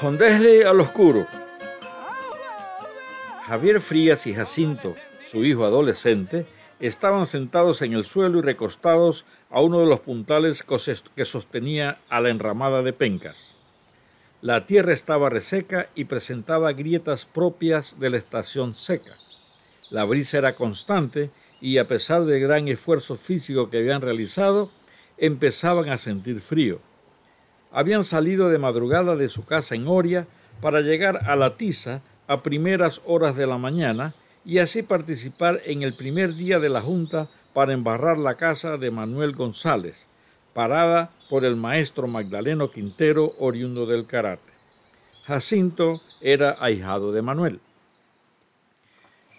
Jondesle al oscuro. Javier Frías y Jacinto, su hijo adolescente, estaban sentados en el suelo y recostados a uno de los puntales que sostenía a la enramada de pencas. La tierra estaba reseca y presentaba grietas propias de la estación seca. La brisa era constante y a pesar del gran esfuerzo físico que habían realizado, empezaban a sentir frío. Habían salido de madrugada de su casa en Oria para llegar a la Tiza a primeras horas de la mañana y así participar en el primer día de la Junta para embarrar la casa de Manuel González, parada por el maestro Magdaleno Quintero, oriundo del karate. Jacinto era ahijado de Manuel.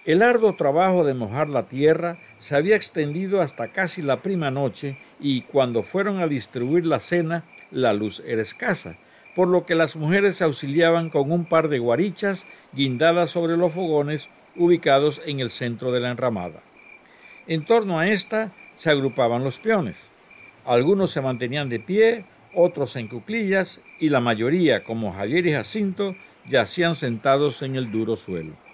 El arduo trabajo de mojar la tierra se había extendido hasta casi la prima noche y cuando fueron a distribuir la cena, la luz era escasa, por lo que las mujeres se auxiliaban con un par de guarichas guindadas sobre los fogones ubicados en el centro de la enramada. En torno a esta se agrupaban los peones. Algunos se mantenían de pie, otros en cuclillas y la mayoría, como Javier y Jacinto, yacían sentados en el duro suelo.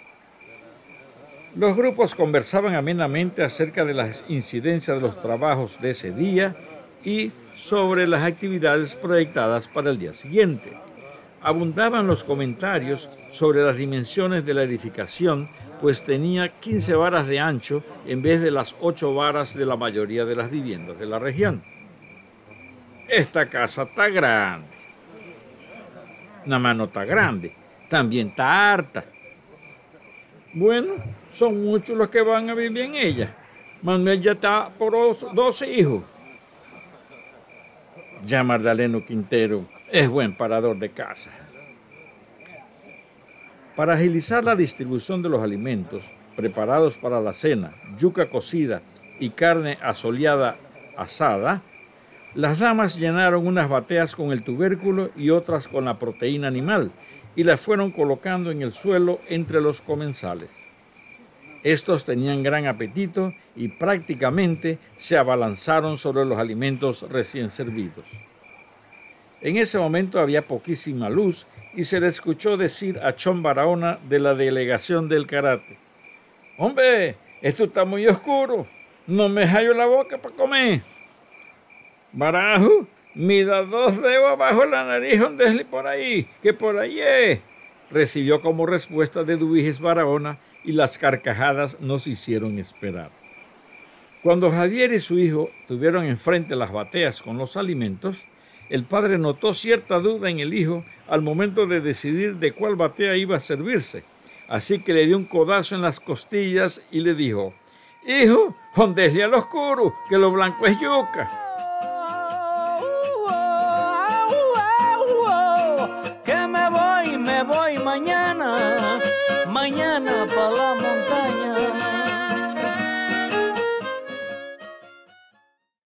Los grupos conversaban amenamente acerca de las incidencias de los trabajos de ese día y sobre las actividades proyectadas para el día siguiente. Abundaban los comentarios sobre las dimensiones de la edificación pues tenía 15 varas de ancho en vez de las 8 varas de la mayoría de las viviendas de la región. Esta casa está grande. Nada más no está grande, también está harta. Bueno, son muchos los que van a vivir en ella. Manuel ya está por dos hijos. Ya Magdaleno Quintero es buen parador de casa. Para agilizar la distribución de los alimentos preparados para la cena, yuca cocida y carne asoleada asada, las damas llenaron unas bateas con el tubérculo y otras con la proteína animal y las fueron colocando en el suelo entre los comensales. Estos tenían gran apetito y prácticamente se abalanzaron sobre los alimentos recién servidos. En ese momento había poquísima luz y se le escuchó decir a Chon Barahona de la delegación del karate, Hombre, esto está muy oscuro, no me hallo la boca para comer. Barajo, mida dos dedos abajo la nariz donde por ahí, que por ahí es. Recibió como respuesta de Duiges Barahona y las carcajadas nos hicieron esperar. Cuando Javier y su hijo tuvieron enfrente las bateas con los alimentos, el padre notó cierta duda en el hijo al momento de decidir de cuál batea iba a servirse. Así que le dio un codazo en las costillas y le dijo, Hijo, jondesle al oscuro, que lo blanco es yuca. mañana, mañana para la montaña.